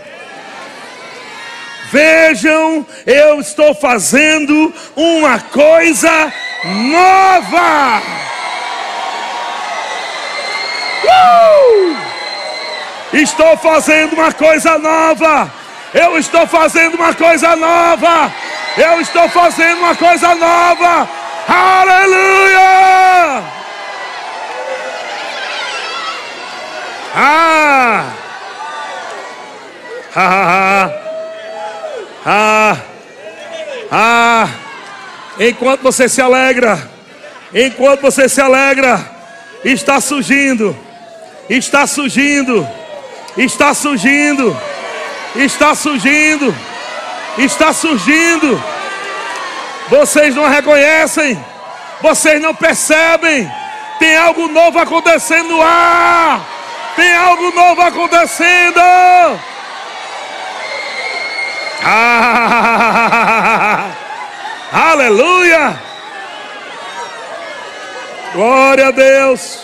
Vejam, eu estou fazendo uma coisa nova. Uh! Estou fazendo uma coisa nova. Eu estou fazendo uma coisa nova. Eu estou fazendo uma coisa nova. Aleluia! Ah! Ah! Ah! Ah! Enquanto você se alegra, enquanto você se alegra, está surgindo, está surgindo, está surgindo, está surgindo, está surgindo. Vocês não reconhecem, vocês não percebem, tem algo novo acontecendo no ar. Tem algo novo acontecendo. Ah, aleluia. Glória a Deus.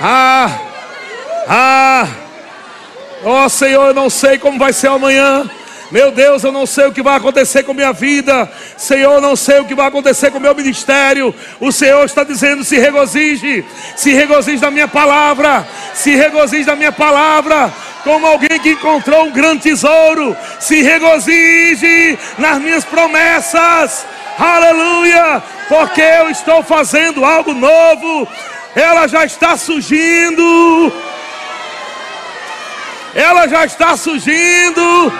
Ah, ah. Oh Senhor, eu não sei como vai ser amanhã. Meu Deus, eu não sei o que vai acontecer com minha vida. Senhor, eu não sei o que vai acontecer com meu ministério. O Senhor está dizendo: se regozije, se regozije da minha palavra, se regozije da minha palavra. Como alguém que encontrou um grande tesouro, se regozije nas minhas promessas. Aleluia, porque eu estou fazendo algo novo. Ela já está surgindo. Ela já está surgindo.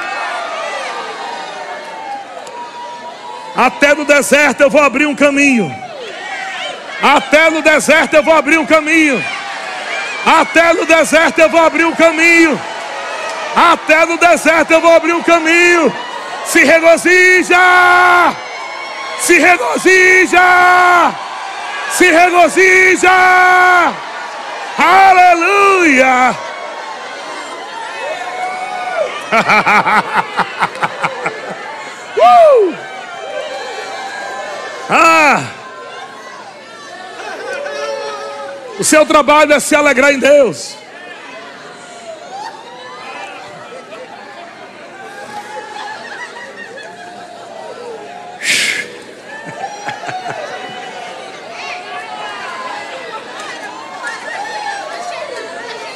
Até no deserto eu vou abrir um caminho. Até no deserto eu vou abrir um caminho. Até no deserto eu vou abrir um caminho. Até no deserto eu vou abrir um caminho. Se regozija! Se regozija! Se regozija! Aleluia! uh! Ah! O seu trabalho é se alegrar em Deus.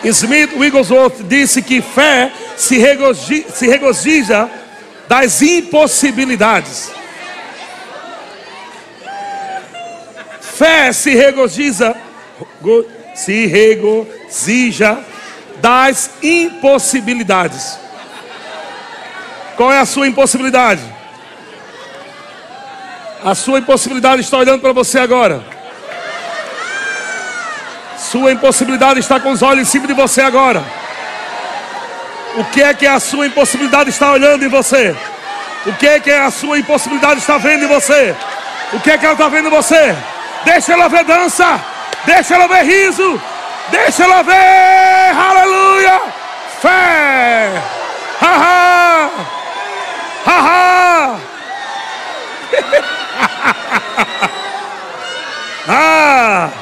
Smith Wigglesworth disse que fé se regozija, se regozija das impossibilidades. Fé se regozija, se regozija das impossibilidades. Qual é a sua impossibilidade? A sua impossibilidade está olhando para você agora. Sua impossibilidade está com os olhos em cima de você agora. O que é que a sua impossibilidade está olhando em você? O que é que a sua impossibilidade está vendo em você? O que é que ela está vendo em você? Deixa ela ver dança. Deixa ela ver riso. Deixa ela ver. Aleluia. Fé. Ha ha. Ha ha. ah.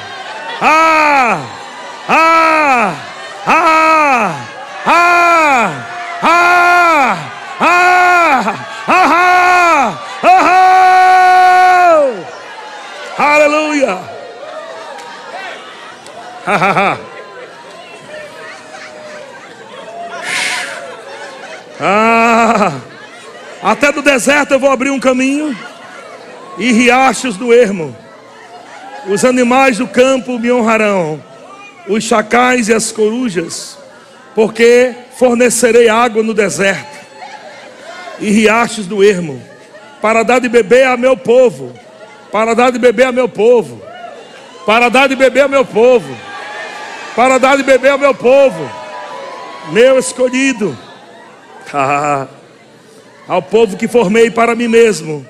ah, até do deserto eu vou abrir um caminho e riachos do ermo. Os animais do campo me honrarão, os chacais e as corujas, porque fornecerei água no deserto e riachos do ermo, para dar de beber a meu povo, para dar de beber a meu povo, para dar de beber a meu povo, para dar de beber ao meu povo, meu escolhido, ah, ao povo que formei para mim mesmo,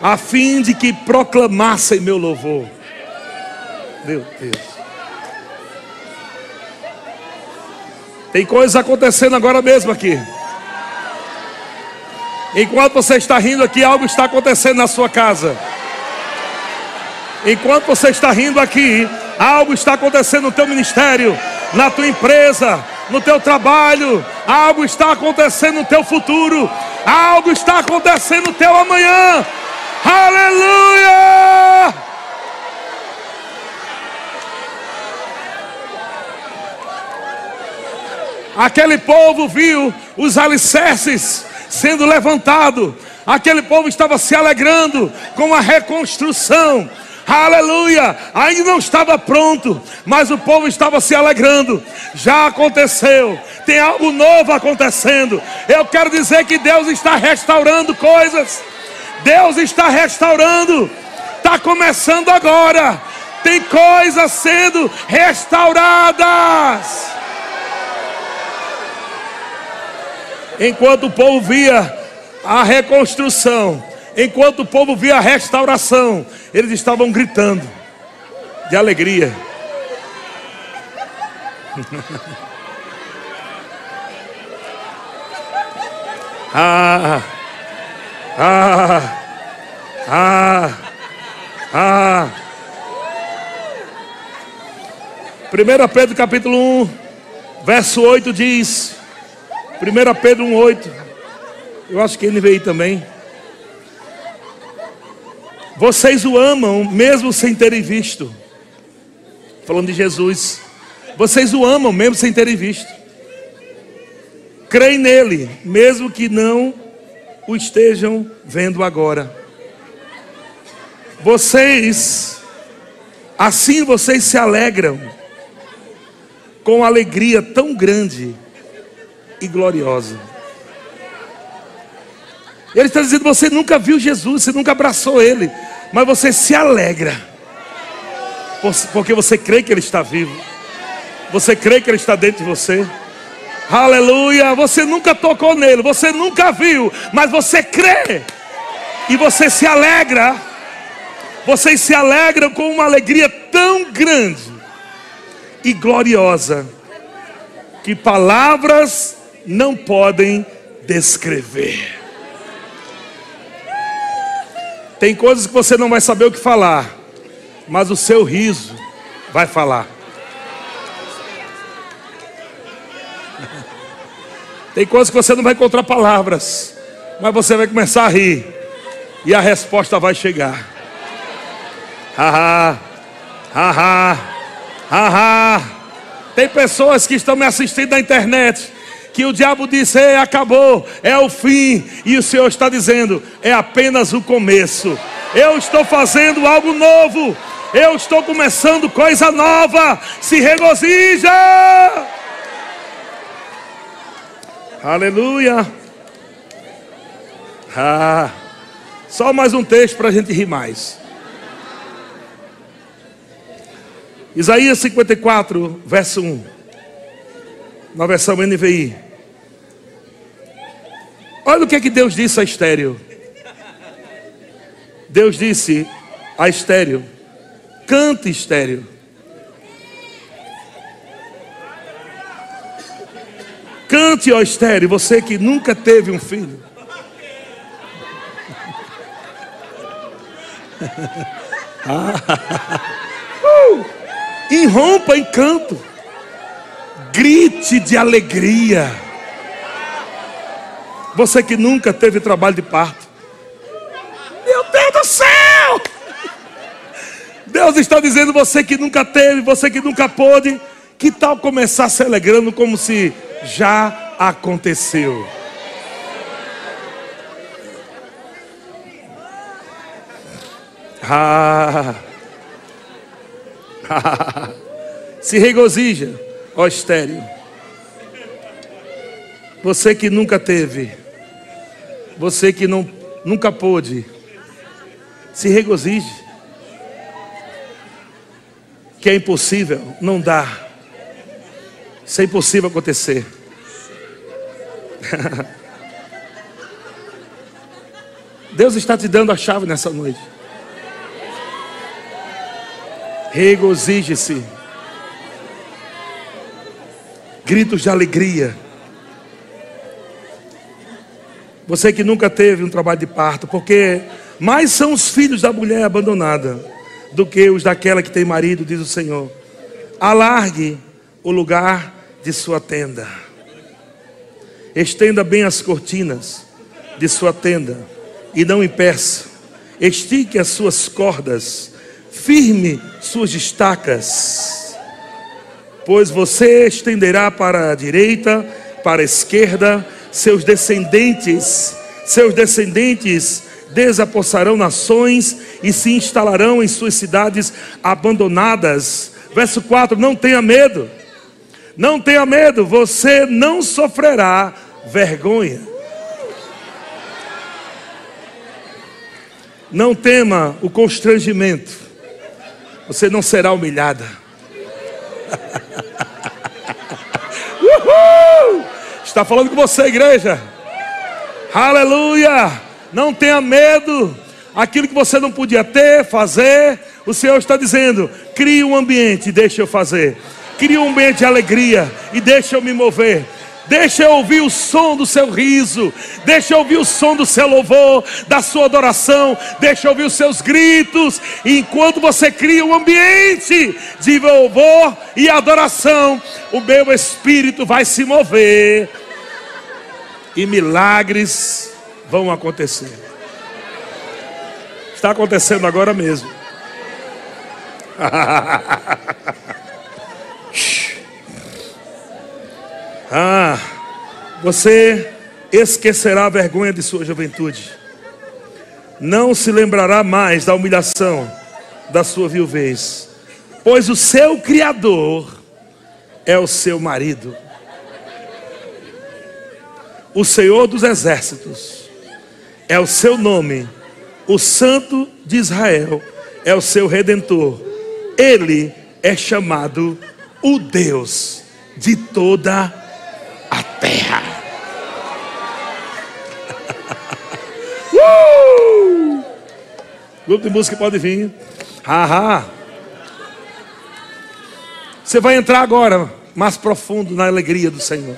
a fim de que proclamassem meu louvor. Meu Deus. Tem coisas acontecendo agora mesmo aqui. Enquanto você está rindo aqui, algo está acontecendo na sua casa. Enquanto você está rindo aqui, algo está acontecendo no teu ministério, na tua empresa, no teu trabalho, algo está acontecendo no teu futuro, algo está acontecendo no teu amanhã. Aleluia! Aquele povo viu os alicerces sendo levantado. Aquele povo estava se alegrando com a reconstrução. Aleluia! Ainda não estava pronto, mas o povo estava se alegrando. Já aconteceu. Tem algo novo acontecendo. Eu quero dizer que Deus está restaurando coisas. Deus está restaurando. Está começando agora. Tem coisas sendo restauradas. Enquanto o povo via a reconstrução, enquanto o povo via a restauração, eles estavam gritando de alegria. ah, ah, ah, ah. 1 Pedro capítulo 1, verso 8 diz: 1 Pedro 1,8. Eu acho que ele veio também. Vocês o amam mesmo sem terem visto. Falando de Jesus. Vocês o amam mesmo sem terem visto. Creem nele, mesmo que não o estejam vendo agora. Vocês, assim vocês se alegram com alegria tão grande e gloriosa. Ele está dizendo: você nunca viu Jesus, você nunca abraçou Ele, mas você se alegra, porque você crê que Ele está vivo, você crê que Ele está dentro de você. Aleluia! Você nunca tocou nele, você nunca viu, mas você crê e você se alegra. Vocês se alegram com uma alegria tão grande e gloriosa que palavras não podem descrever. Tem coisas que você não vai saber o que falar, mas o seu riso vai falar. Tem coisas que você não vai encontrar palavras, mas você vai começar a rir e a resposta vai chegar. Haha, haha, haha. Tem pessoas que estão me assistindo na internet que o diabo disse: acabou, é o fim, e o Senhor está dizendo: é apenas o começo. Eu estou fazendo algo novo, eu estou começando coisa nova. Se regozija! Aleluia! Ah, só mais um texto para a gente rir mais. Isaías 54, verso 1, na versão NVI. Olha o que, é que Deus disse a estéreo. Deus disse a estéreo: cante estéreo. Cante, ó estéreo, você que nunca teve um filho. uh, irrompa em canto, grite de alegria. Você que nunca teve trabalho de parto. Meu Deus do céu! Deus está dizendo: você que nunca teve, você que nunca pôde, que tal começar se alegrando como se já aconteceu? Ah, se regozija, ó estéreo. Você que nunca teve, você que não, nunca pôde, se regozije. Que é impossível, não dá. Isso é impossível acontecer. Deus está te dando a chave nessa noite. Regozije-se. Gritos de alegria. Você que nunca teve um trabalho de parto, porque mais são os filhos da mulher abandonada do que os daquela que tem marido, diz o Senhor. Alargue o lugar de sua tenda. Estenda bem as cortinas de sua tenda e não impeça. Estique as suas cordas, firme suas estacas, pois você estenderá para a direita, para a esquerda, seus descendentes, seus descendentes desapossarão nações e se instalarão em suas cidades abandonadas. Verso 4: Não tenha medo, não tenha medo, você não sofrerá vergonha. Não tema o constrangimento, você não será humilhada. Uhul! Está falando com você, igreja. Aleluia! Não tenha medo. Aquilo que você não podia ter, fazer, o Senhor está dizendo: crie um ambiente, deixa eu fazer. Crie um ambiente de alegria e deixa eu me mover. Deixa eu ouvir o som do seu riso. Deixa eu ouvir o som do seu louvor, da sua adoração. Deixa eu ouvir os seus gritos. Enquanto você cria um ambiente de louvor e adoração, o meu espírito vai se mover. E milagres vão acontecer. Está acontecendo agora mesmo. ah, você esquecerá a vergonha de sua juventude. Não se lembrará mais da humilhação da sua viuvez, pois o seu Criador é o seu marido o Senhor dos Exércitos é o seu nome, o Santo de Israel é o seu redentor. Ele é chamado o Deus de toda a terra. uh! Grupo de música pode vir. Você vai entrar agora mais profundo na alegria do Senhor.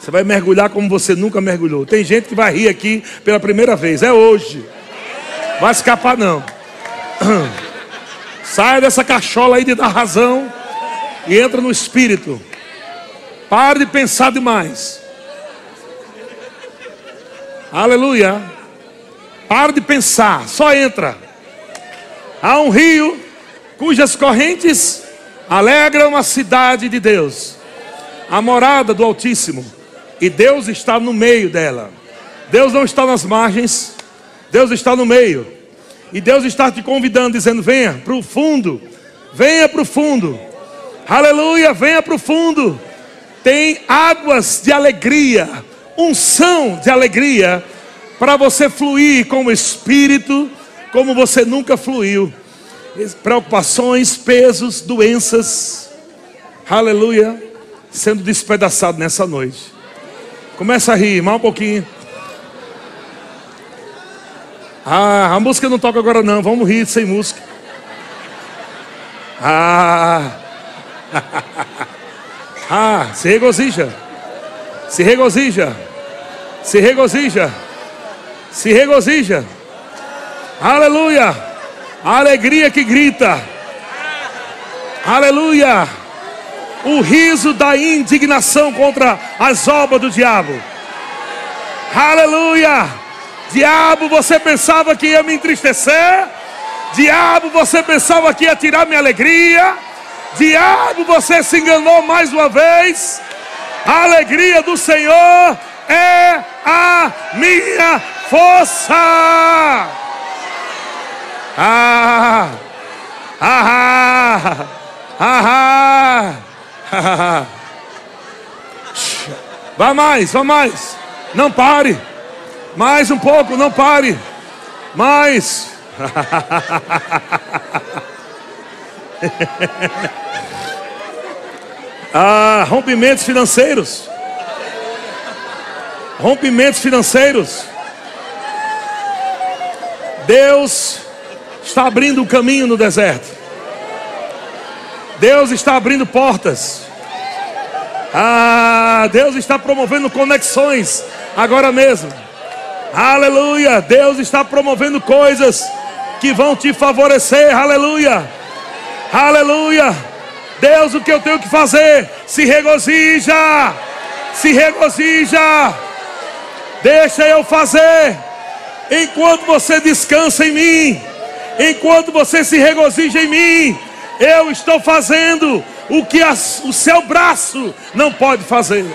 Você vai mergulhar como você nunca mergulhou. Tem gente que vai rir aqui pela primeira vez. É hoje. Vai escapar não. Saia dessa cachola aí de dar razão e entra no espírito. Pare de pensar demais. Aleluia. Pare de pensar, só entra. Há um rio cujas correntes alegram a cidade de Deus, a morada do Altíssimo. E Deus está no meio dela. Deus não está nas margens, Deus está no meio. E Deus está te convidando, dizendo: venha para o fundo, venha para o fundo, aleluia, venha para o fundo. Tem águas de alegria, unção de alegria, para você fluir com o Espírito, como você nunca fluiu. Preocupações, pesos, doenças, aleluia, sendo despedaçado nessa noite. Começa a rir, mais um pouquinho. Ah, a música não toca agora não, vamos rir sem música. Ah, ah, se regozija, se regozija, se regozija, se regozija. Aleluia, a alegria que grita. Aleluia o riso da indignação contra as obras do diabo. Aleluia! Diabo, você pensava que ia me entristecer? Diabo, você pensava que ia tirar minha alegria. Diabo, você se enganou mais uma vez. A alegria do Senhor é a minha força. Ah, ah, ah, ah, Vá mais, vá mais. Não pare. Mais um pouco, não pare. Mais. ah, rompimentos financeiros. Rompimentos financeiros. Deus está abrindo o caminho no deserto. Deus está abrindo portas. Ah, Deus está promovendo conexões agora mesmo. Aleluia. Deus está promovendo coisas que vão te favorecer. Aleluia. Aleluia. Deus, o que eu tenho que fazer? Se regozija. Se regozija. Deixa eu fazer. Enquanto você descansa em mim, enquanto você se regozija em mim, eu estou fazendo o que o seu braço não pode fazer.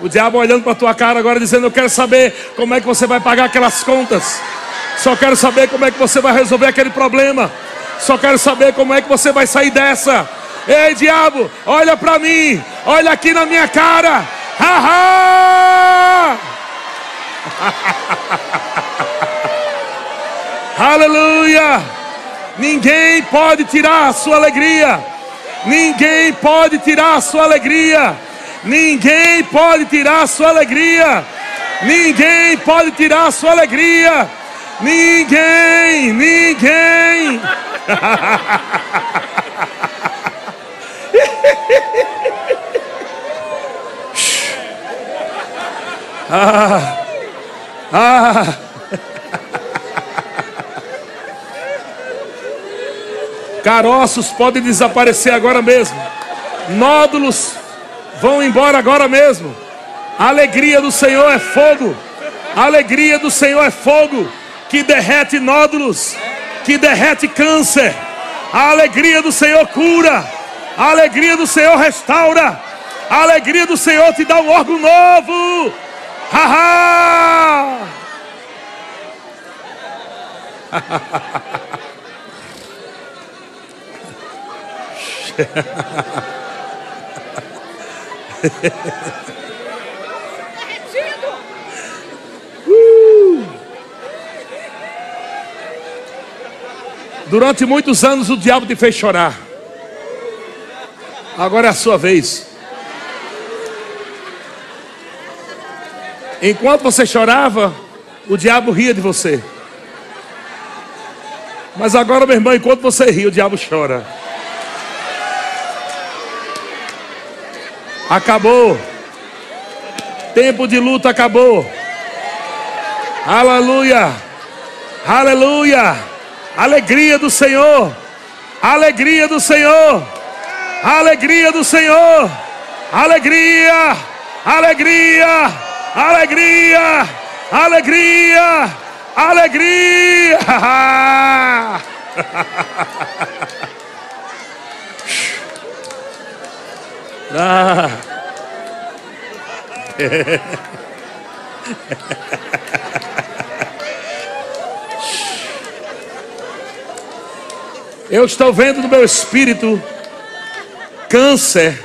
O diabo olhando para tua cara agora dizendo: Eu quero saber como é que você vai pagar aquelas contas. Só quero saber como é que você vai resolver aquele problema. Só quero saber como é que você vai sair dessa. Ei, diabo, olha para mim, olha aqui na minha cara. Ha, ha! Aleluia! Ninguém pode tirar a sua alegria. Ninguém pode tirar a sua alegria. Ninguém pode tirar a sua alegria. Ninguém pode tirar a sua alegria. Ninguém, ninguém. ah, ah. Caroços podem desaparecer agora mesmo. Nódulos vão embora agora mesmo. A alegria do Senhor é fogo. A alegria do Senhor é fogo que derrete nódulos, que derrete câncer. A alegria do Senhor cura. A alegria do Senhor restaura. A alegria do Senhor te dá um órgão novo. Ha, uh! Durante muitos anos o diabo te fez chorar. Agora é a sua vez. Enquanto você chorava, o diabo ria de você. Mas agora, meu irmão, enquanto você ri, o diabo chora. Acabou. Tempo de luta acabou. Aleluia. Aleluia. Alegria do Senhor. Alegria do Senhor. Alegria do Senhor. Alegria. Alegria. Alegria. Alegria. Alegria. ah. Eu estou vendo no meu espírito câncer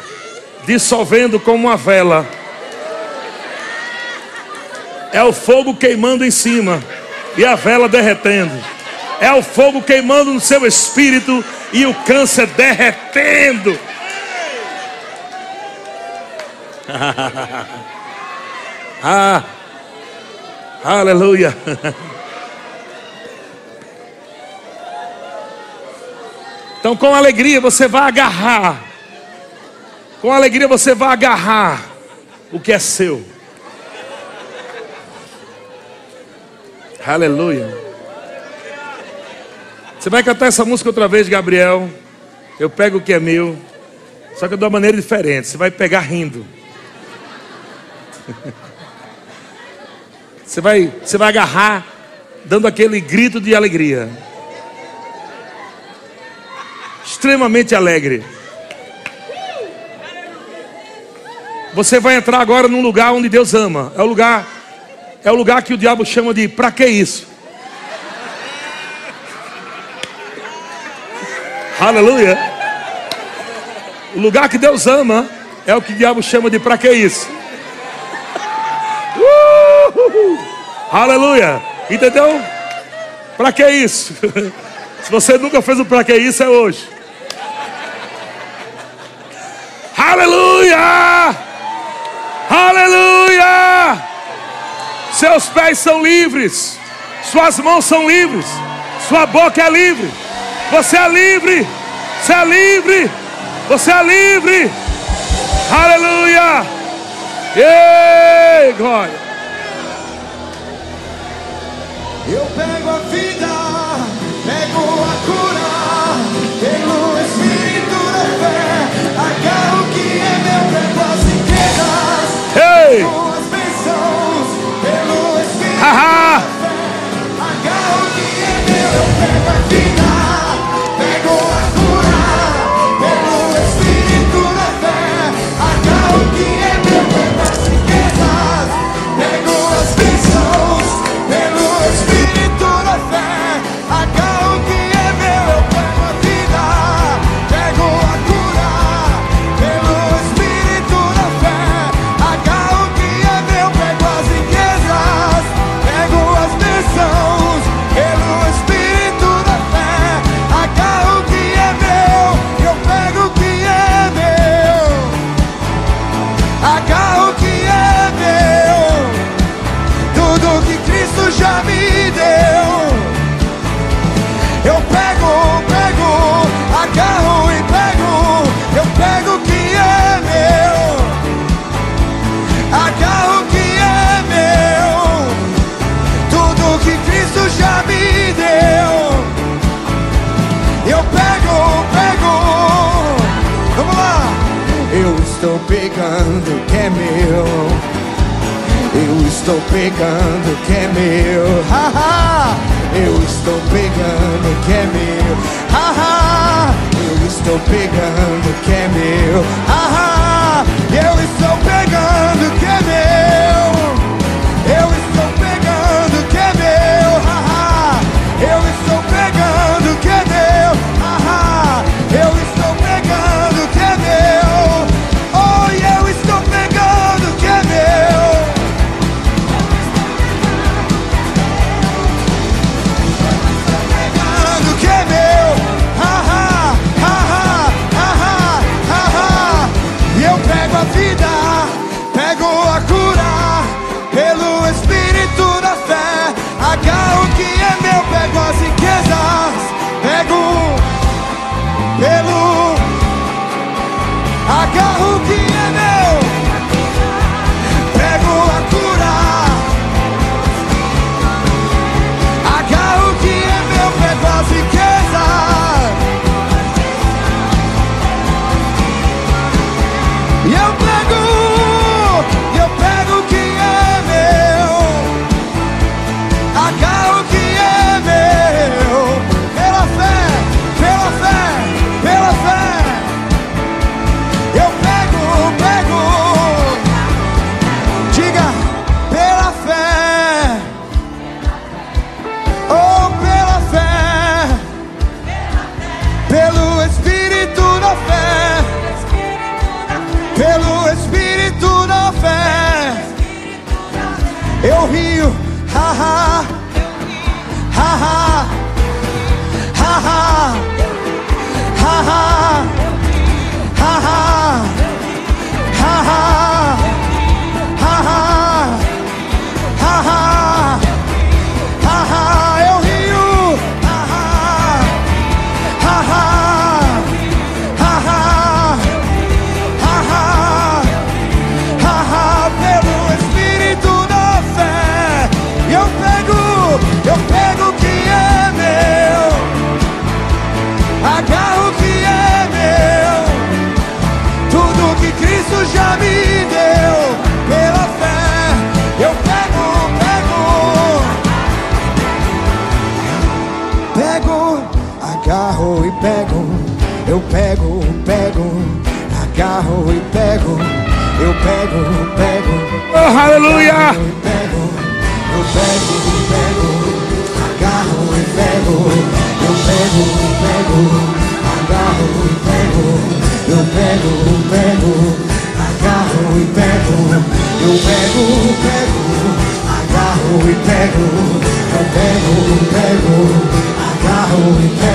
dissolvendo como uma vela. É o fogo queimando em cima e a vela derretendo. É o fogo queimando no seu espírito e o câncer derretendo. ah, aleluia. Então, com alegria, você vai agarrar com alegria você vai agarrar o que é seu. Aleluia. Você vai cantar essa música outra vez, Gabriel. Eu pego o que é meu. Só que de uma maneira diferente. Você vai pegar rindo. Você vai, você vai agarrar, dando aquele grito de alegria. Extremamente alegre. Você vai entrar agora num lugar onde Deus ama. É o lugar, é o lugar que o diabo chama de para que isso? Aleluia. O lugar que Deus ama é o que o diabo chama de para que isso? Aleluia! Entendeu? Para que isso? Se você nunca fez o para que isso, é hoje. Aleluia! Aleluia! Seus pés são livres, suas mãos são livres, sua boca é livre. Você é livre! Você é livre! Você é livre! Aleluia! Ei, glória! Eu pego a vida. God who keeps. pego, pego, agarro e pego, eu pego, pego, agarro e pego, eu pego, pego, agarro e pego, eu pego, pego, agarro e pego.